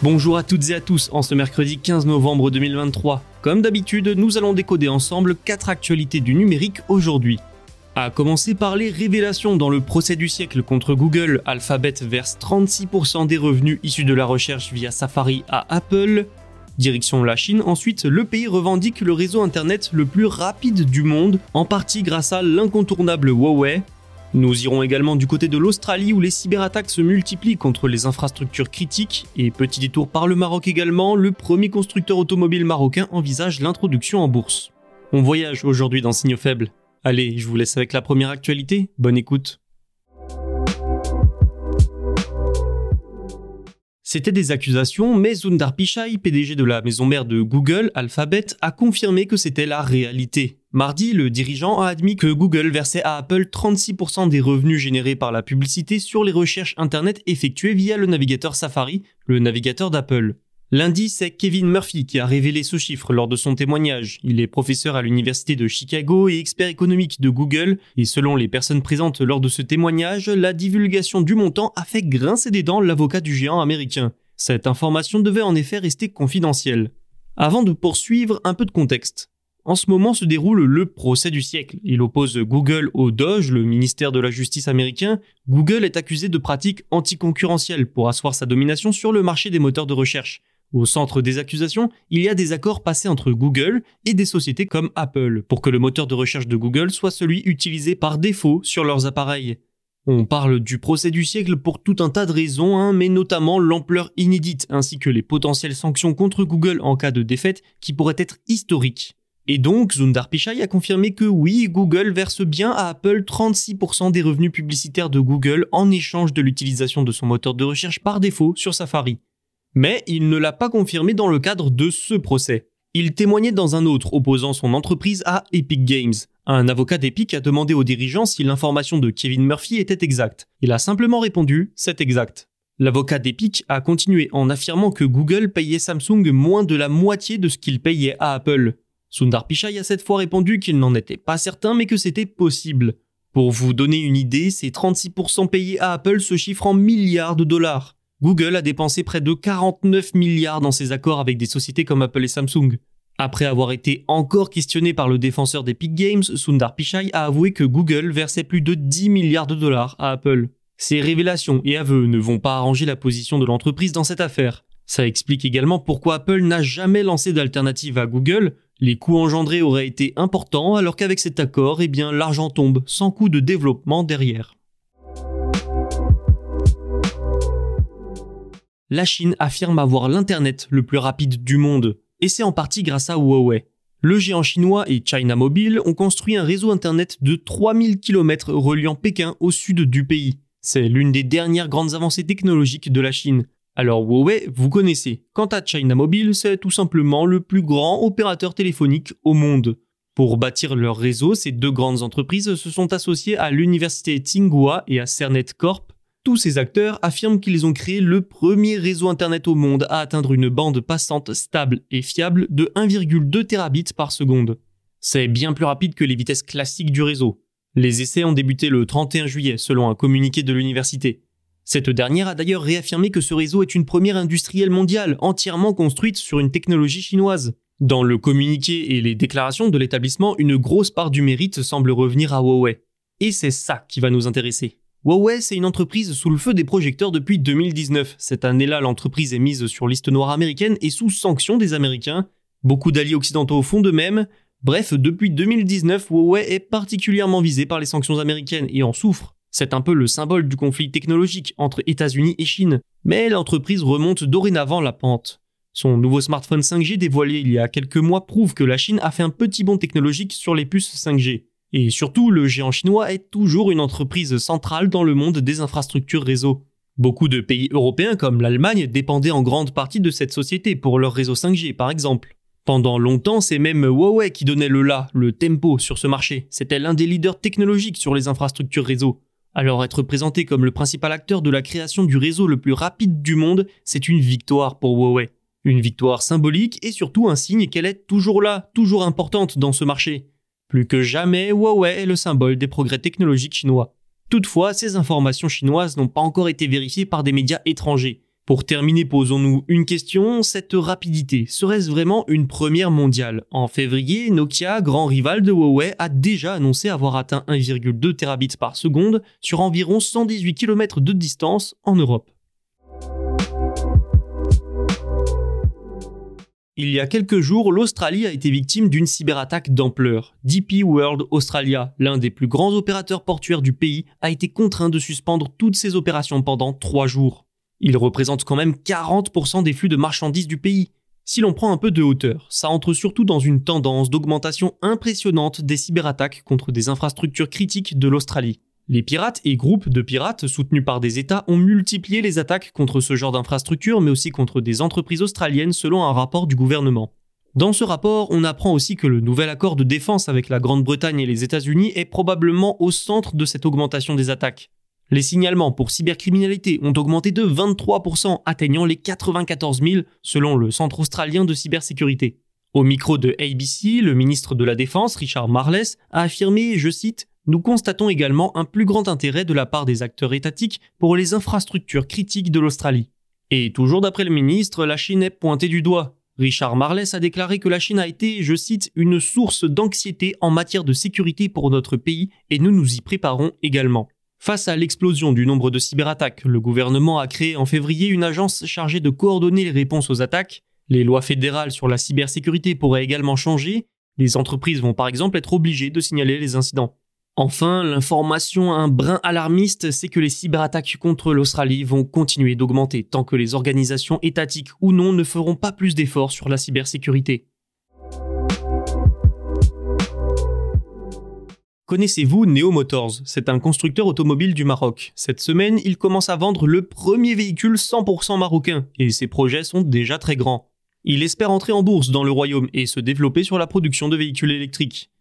Bonjour à toutes et à tous en ce mercredi 15 novembre 2023. Comme d'habitude, nous allons décoder ensemble 4 actualités du numérique aujourd'hui. A commencer par les révélations dans le procès du siècle contre Google, Alphabet verse 36% des revenus issus de la recherche via Safari à Apple. Direction la Chine, ensuite, le pays revendique le réseau internet le plus rapide du monde, en partie grâce à l'incontournable Huawei. Nous irons également du côté de l'Australie où les cyberattaques se multiplient contre les infrastructures critiques, et petit détour par le Maroc également, le premier constructeur automobile marocain envisage l'introduction en bourse. On voyage aujourd'hui dans Signaux Faibles. Allez, je vous laisse avec la première actualité, bonne écoute. C'était des accusations, mais Sundar Pichai, PDG de la maison mère de Google, Alphabet, a confirmé que c'était la réalité. Mardi, le dirigeant a admis que Google versait à Apple 36% des revenus générés par la publicité sur les recherches Internet effectuées via le navigateur Safari, le navigateur d'Apple. Lundi, c'est Kevin Murphy qui a révélé ce chiffre lors de son témoignage. Il est professeur à l'université de Chicago et expert économique de Google, et selon les personnes présentes lors de ce témoignage, la divulgation du montant a fait grincer des dents l'avocat du géant américain. Cette information devait en effet rester confidentielle. Avant de poursuivre, un peu de contexte. En ce moment se déroule le procès du siècle. Il oppose Google au Doge, le ministère de la Justice américain. Google est accusé de pratiques anticoncurrentielles pour asseoir sa domination sur le marché des moteurs de recherche. Au centre des accusations, il y a des accords passés entre Google et des sociétés comme Apple pour que le moteur de recherche de Google soit celui utilisé par défaut sur leurs appareils. On parle du procès du siècle pour tout un tas de raisons, hein, mais notamment l'ampleur inédite ainsi que les potentielles sanctions contre Google en cas de défaite qui pourraient être historiques. Et donc, Sundar Pichai a confirmé que oui, Google verse bien à Apple 36% des revenus publicitaires de Google en échange de l'utilisation de son moteur de recherche par défaut sur Safari. Mais il ne l'a pas confirmé dans le cadre de ce procès. Il témoignait dans un autre opposant son entreprise à Epic Games. Un avocat d'Epic a demandé aux dirigeants si l'information de Kevin Murphy était exacte. Il a simplement répondu c'est exact. L'avocat d'Epic a continué en affirmant que Google payait Samsung moins de la moitié de ce qu'il payait à Apple. Sundar Pichai a cette fois répondu qu'il n'en était pas certain mais que c'était possible. Pour vous donner une idée, ces 36% payés à Apple se chiffrent en milliards de dollars. Google a dépensé près de 49 milliards dans ses accords avec des sociétés comme Apple et Samsung. Après avoir été encore questionné par le défenseur d'Epic Games, Sundar Pichai a avoué que Google versait plus de 10 milliards de dollars à Apple. Ces révélations et aveux ne vont pas arranger la position de l'entreprise dans cette affaire. Ça explique également pourquoi Apple n'a jamais lancé d'alternative à Google. Les coûts engendrés auraient été importants alors qu'avec cet accord, eh bien, l'argent tombe sans coût de développement derrière. La Chine affirme avoir l'Internet le plus rapide du monde, et c'est en partie grâce à Huawei. Le géant chinois et China Mobile ont construit un réseau Internet de 3000 km reliant Pékin au sud du pays. C'est l'une des dernières grandes avancées technologiques de la Chine. Alors Huawei, vous connaissez. Quant à China Mobile, c'est tout simplement le plus grand opérateur téléphonique au monde. Pour bâtir leur réseau, ces deux grandes entreprises se sont associées à l'université Tsinghua et à Cernet Corp tous ces acteurs affirment qu'ils ont créé le premier réseau Internet au monde à atteindre une bande passante stable et fiable de 1,2 terabits par seconde. C'est bien plus rapide que les vitesses classiques du réseau. Les essais ont débuté le 31 juillet selon un communiqué de l'université. Cette dernière a d'ailleurs réaffirmé que ce réseau est une première industrielle mondiale entièrement construite sur une technologie chinoise. Dans le communiqué et les déclarations de l'établissement, une grosse part du mérite semble revenir à Huawei. Et c'est ça qui va nous intéresser. Huawei, c'est une entreprise sous le feu des projecteurs depuis 2019. Cette année-là, l'entreprise est mise sur liste noire américaine et sous sanction des Américains. Beaucoup d'alliés occidentaux font de même. Bref, depuis 2019, Huawei est particulièrement visé par les sanctions américaines et en souffre. C'est un peu le symbole du conflit technologique entre États-Unis et Chine. Mais l'entreprise remonte dorénavant la pente. Son nouveau smartphone 5G dévoilé il y a quelques mois prouve que la Chine a fait un petit bond technologique sur les puces 5G. Et surtout, le géant chinois est toujours une entreprise centrale dans le monde des infrastructures réseau. Beaucoup de pays européens comme l'Allemagne dépendaient en grande partie de cette société pour leur réseau 5G par exemple. Pendant longtemps, c'est même Huawei qui donnait le là, le tempo sur ce marché. C'était l'un des leaders technologiques sur les infrastructures réseau. Alors être présenté comme le principal acteur de la création du réseau le plus rapide du monde, c'est une victoire pour Huawei. Une victoire symbolique et surtout un signe qu'elle est toujours là, toujours importante dans ce marché. Plus que jamais, Huawei est le symbole des progrès technologiques chinois. Toutefois, ces informations chinoises n'ont pas encore été vérifiées par des médias étrangers. Pour terminer, posons-nous une question, cette rapidité, serait-ce vraiment une première mondiale? En février, Nokia, grand rival de Huawei, a déjà annoncé avoir atteint 1,2 terabits par seconde sur environ 118 km de distance en Europe. Il y a quelques jours, l'Australie a été victime d'une cyberattaque d'ampleur. DP World Australia, l'un des plus grands opérateurs portuaires du pays, a été contraint de suspendre toutes ses opérations pendant trois jours. Il représente quand même 40% des flux de marchandises du pays. Si l'on prend un peu de hauteur, ça entre surtout dans une tendance d'augmentation impressionnante des cyberattaques contre des infrastructures critiques de l'Australie. Les pirates et groupes de pirates soutenus par des États ont multiplié les attaques contre ce genre d'infrastructures, mais aussi contre des entreprises australiennes selon un rapport du gouvernement. Dans ce rapport, on apprend aussi que le nouvel accord de défense avec la Grande-Bretagne et les États-Unis est probablement au centre de cette augmentation des attaques. Les signalements pour cybercriminalité ont augmenté de 23%, atteignant les 94 000 selon le Centre australien de cybersécurité. Au micro de ABC, le ministre de la Défense, Richard Marles, a affirmé, je cite, Nous constatons également un plus grand intérêt de la part des acteurs étatiques pour les infrastructures critiques de l'Australie. Et toujours d'après le ministre, la Chine est pointée du doigt. Richard Marles a déclaré que la Chine a été, je cite, une source d'anxiété en matière de sécurité pour notre pays et nous nous y préparons également. Face à l'explosion du nombre de cyberattaques, le gouvernement a créé en février une agence chargée de coordonner les réponses aux attaques. Les lois fédérales sur la cybersécurité pourraient également changer. Les entreprises vont par exemple être obligées de signaler les incidents. Enfin, l'information un brin alarmiste, c'est que les cyberattaques contre l'Australie vont continuer d'augmenter tant que les organisations étatiques ou non ne feront pas plus d'efforts sur la cybersécurité. Connaissez-vous Neo Motors C'est un constructeur automobile du Maroc. Cette semaine, il commence à vendre le premier véhicule 100% marocain, et ses projets sont déjà très grands. Il espère entrer en bourse dans le royaume et se développer sur la production de véhicules électriques.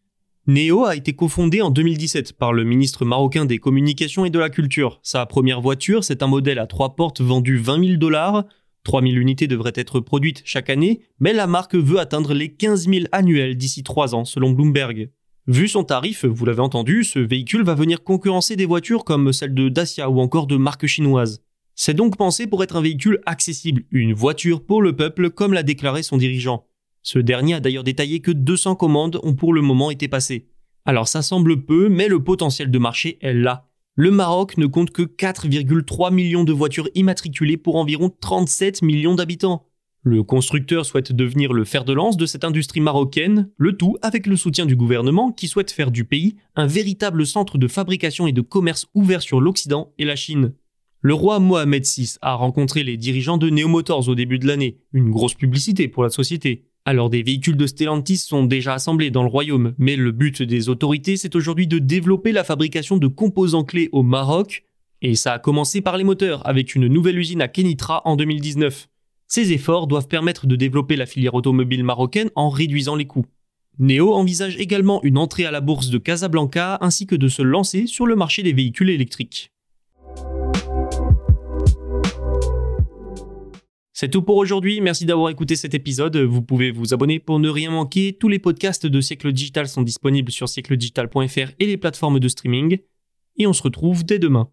Neo a été cofondé en 2017 par le ministre marocain des Communications et de la Culture. Sa première voiture, c'est un modèle à trois portes vendu 20 000 dollars. 3 000 unités devraient être produites chaque année, mais la marque veut atteindre les 15 000 annuels d'ici 3 ans, selon Bloomberg. Vu son tarif, vous l'avez entendu, ce véhicule va venir concurrencer des voitures comme celle de Dacia ou encore de marques chinoises. C'est donc pensé pour être un véhicule accessible, une voiture pour le peuple comme l'a déclaré son dirigeant. Ce dernier a d'ailleurs détaillé que 200 commandes ont pour le moment été passées. Alors ça semble peu, mais le potentiel de marché est là. Le Maroc ne compte que 4,3 millions de voitures immatriculées pour environ 37 millions d'habitants. Le constructeur souhaite devenir le fer de lance de cette industrie marocaine, le tout avec le soutien du gouvernement qui souhaite faire du pays un véritable centre de fabrication et de commerce ouvert sur l'Occident et la Chine. Le roi Mohamed VI a rencontré les dirigeants de Neo Motors au début de l'année, une grosse publicité pour la société. Alors des véhicules de Stellantis sont déjà assemblés dans le royaume, mais le but des autorités c'est aujourd'hui de développer la fabrication de composants clés au Maroc, et ça a commencé par les moteurs avec une nouvelle usine à Kenitra en 2019. Ces efforts doivent permettre de développer la filière automobile marocaine en réduisant les coûts. Neo envisage également une entrée à la bourse de Casablanca ainsi que de se lancer sur le marché des véhicules électriques. C'est tout pour aujourd'hui, merci d'avoir écouté cet épisode. Vous pouvez vous abonner pour ne rien manquer. Tous les podcasts de Siècle Digital sont disponibles sur siècledigital.fr et les plateformes de streaming. Et on se retrouve dès demain.